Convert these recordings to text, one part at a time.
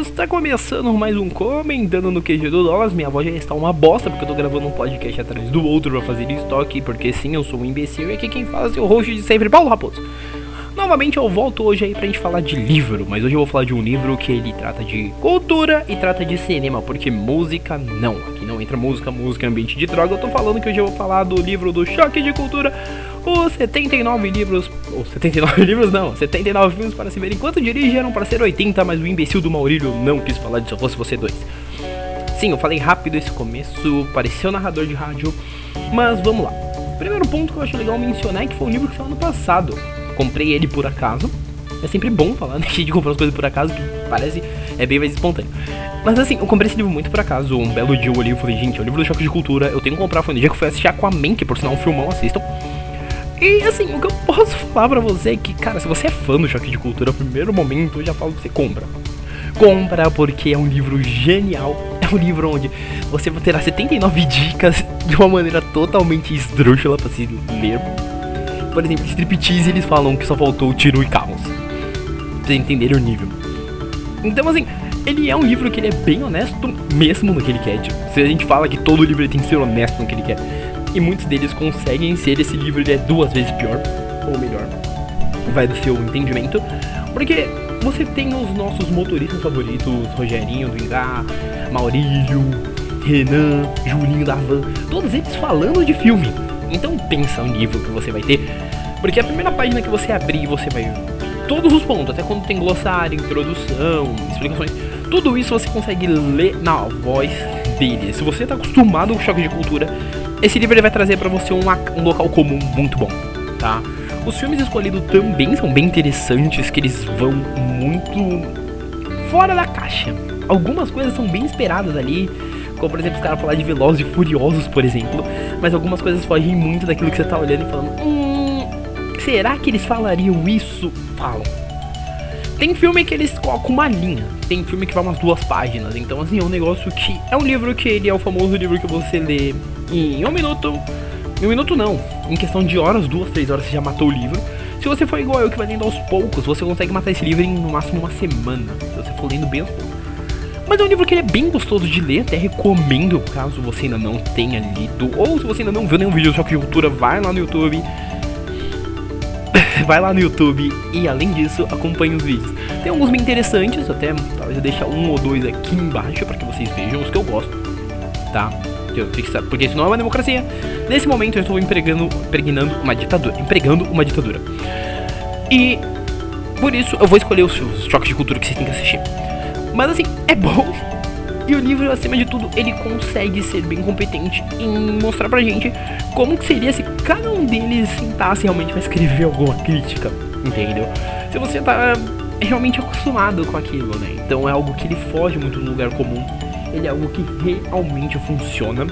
Está começando mais um Comentando no QG do Dólares. Minha voz já está uma bosta porque eu tô gravando um podcast atrás do outro pra fazer estoque. Porque sim, eu sou um imbecil e aqui quem fala é o host de sempre, Paulo Raposo. Novamente eu volto hoje aí pra gente falar de livro, mas hoje eu vou falar de um livro que ele trata de cultura e trata de cinema, porque música não. Aqui não entra música, música é ambiente de droga. Eu tô falando que hoje eu vou falar do livro do Choque de Cultura, os 79 livros, ou 79 livros não, 79 filmes para se ver enquanto dirige eram para ser 80, mas o imbecil do Maurílio não quis falar disso, fosse você dois. Sim, eu falei rápido esse começo, pareceu narrador de rádio, mas vamos lá. Primeiro ponto que eu acho legal mencionar é que foi um livro que saiu ano passado comprei ele por acaso. É sempre bom falar né, de comprar as coisas por acaso, que parece é bem mais espontâneo. Mas assim, eu comprei esse livro muito por acaso. Um belo dia eu olhei e falei, gente, é o livro do Choque de Cultura, eu tenho que comprar. Foi no dia que eu fui assistir Aquaman, que por sinal é um filmão, assistam. E assim, o que eu posso falar pra você é que, cara, se você é fã do Choque de Cultura, primeiro momento eu já falo que você compra. Compra porque é um livro genial. É um livro onde você terá 79 dicas de uma maneira totalmente esdrúxula pra se ler por exemplo, striptease eles falam que só faltou tiro e carros. Pra vocês entenderem o nível. Então, assim, ele é um livro que ele é bem honesto mesmo no que ele quer. Tipo, se a gente fala que todo livro tem que ser honesto no que ele quer. E muitos deles conseguem ser, esse livro ele é duas vezes pior, ou melhor. Vai do seu entendimento. Porque você tem os nossos motoristas favoritos, Rogerinho do Ingá, Maurílio, Renan, Julinho da Van, todos eles falando de filme. Então pensa o nível que você vai ter porque a primeira página que você abrir, você vai todos os pontos, até quando tem glossário, introdução, explicações, tudo isso você consegue ler na voz dele. Se você está acostumado com choque de cultura, esse livro ele vai trazer para você um, local comum muito bom, tá? Os filmes escolhidos também são bem interessantes, que eles vão muito fora da caixa. Algumas coisas são bem esperadas ali, como por exemplo os caras falar de Velozes e Furiosos, por exemplo, mas algumas coisas fogem muito daquilo que você tá olhando e falando, hum, Será que eles falariam isso? Falam. Tem filme que eles colocam uma linha, tem filme que vai umas duas páginas, então assim, é um negócio que é um livro que ele é o famoso livro que você lê em um minuto, em um minuto não, em questão de horas, duas, três horas você já matou o livro. Se você for igual eu que vai lendo aos poucos, você consegue matar esse livro em no máximo uma semana, se você for lendo bem aos poucos. Mas é um livro que é bem gostoso de ler, até recomendo caso você ainda não tenha lido, ou se você ainda não viu nenhum vídeo de Cultura, vai lá no YouTube vai lá no YouTube e além disso acompanhe os vídeos. Tem alguns bem interessantes, até talvez eu deixe um ou dois aqui embaixo para que vocês vejam os que eu gosto, tá? Porque isso não é uma democracia. Nesse momento eu estou empregando, impregnando uma ditadura, empregando uma ditadura. E por isso eu vou escolher os choques de cultura que vocês têm que assistir. Mas assim, é bom e o livro, acima de tudo, ele consegue ser bem competente em mostrar pra gente como que seria se cada um deles sentasse realmente pra escrever alguma crítica, entendeu? Se você tá realmente acostumado com aquilo, né? Então é algo que ele foge muito do lugar comum. Ele é algo que realmente funciona.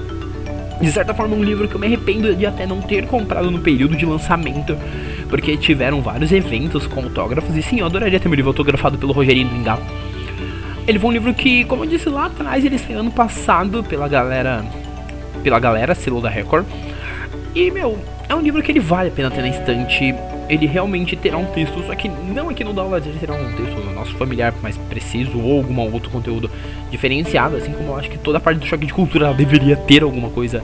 De certa forma, um livro que eu me arrependo de até não ter comprado no período de lançamento, porque tiveram vários eventos com autógrafos. E sim, eu adoraria ter meu livro autografado pelo Rogerinho Lingau. Ele foi um livro que, como eu disse lá atrás, ele saiu ano passado pela galera. Pela galera, selo da Record. E, meu, é um livro que ele vale a pena ter na estante. Ele realmente terá um texto, só que não aqui no Download ele terá um texto no nosso familiar mais preciso ou algum outro conteúdo diferenciado, assim como eu acho que toda a parte do choque de cultura deveria ter alguma coisa.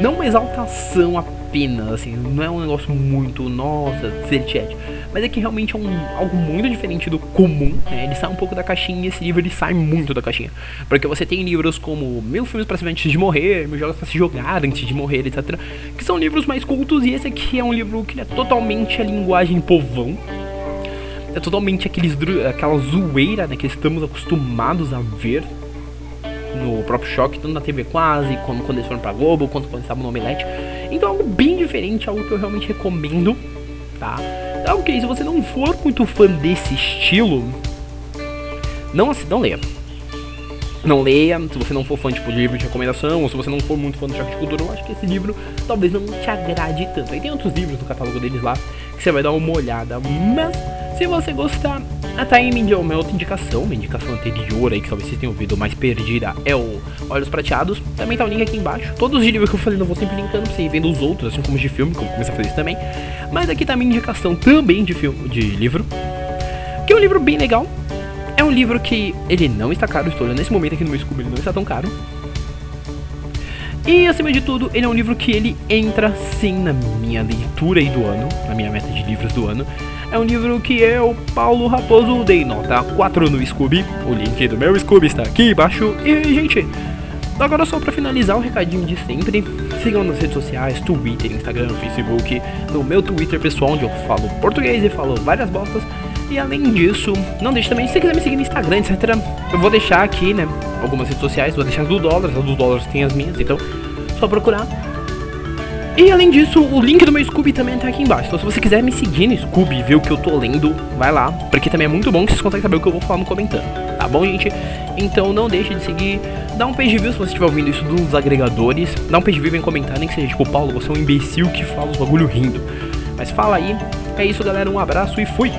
Não uma exaltação apenas, assim, não é um negócio muito, nossa, ser chat mas é que realmente é um, algo muito diferente do comum, né? Ele sai um pouco da caixinha e esse livro ele sai muito da caixinha. Porque você tem livros como Mil Filmes para se ver antes de morrer, Mil Jogos para se jogar antes de morrer, etc. Que são livros mais cultos e esse aqui é um livro que é totalmente a linguagem povão. É totalmente aqueles, aquela zoeira né, que estamos acostumados a ver no próprio choque, tanto na TV quase, como quando eles foram pra Globo, quanto quando estavam no Omelete. Então algo bem diferente, algo que eu realmente recomendo, tá? Ah, ok, se você não for muito fã desse estilo, não, não leia. Não leia, se você não for fã tipo, de livro de recomendação, ou se você não for muito fã do choque de cultura, eu acho que esse livro talvez não te agrade tanto. Aí tem outros livros no catálogo deles lá que você vai dar uma olhada. Mas se você gostar, a Time é uma outra indicação, uma indicação anterior aí que talvez vocês tenham ouvido mais perdida é o Olhos Prateados. Também tá o link aqui embaixo. Todos os livros que eu falei eu vou sempre linkando pra você ir vendo os outros, assim como os de filme, vou começar a fazer isso também. Mas aqui tá a minha indicação também de filme, de livro. Que é um livro bem legal. É um livro que ele não está caro, estou olhando nesse momento aqui no meu Scooby, ele não está tão caro. E acima de tudo, ele é um livro que ele entra sim na minha leitura aí do ano, na minha meta de livros do ano. É um livro que eu, Paulo Raposo, dei nota 4 no Scooby. O link do meu Scooby está aqui embaixo. E, gente, agora só para finalizar o recadinho de sempre, sigam nas redes sociais, Twitter, Instagram, Facebook, no meu Twitter pessoal, onde eu falo português e falo várias bostas. E além disso, não deixe também, se quiser me seguir no Instagram, etc. Eu vou deixar aqui, né? Algumas redes sociais, vou deixar as do dólar, as do dólares tem as minhas, então só procurar. E além disso, o link do meu Scooby também tá aqui embaixo. Então se você quiser me seguir no Scooby ver o que eu tô lendo, vai lá. Porque também é muito bom que vocês conseguem saber o que eu vou falar no comentando. Tá bom, gente? Então não deixe de seguir. Dá um page view se você estiver ouvindo isso dos agregadores. Dá um page view e vem comentar, nem que seja tipo, Paulo, você é um imbecil que fala os bagulho rindo. Mas fala aí. É isso, galera. Um abraço e fui!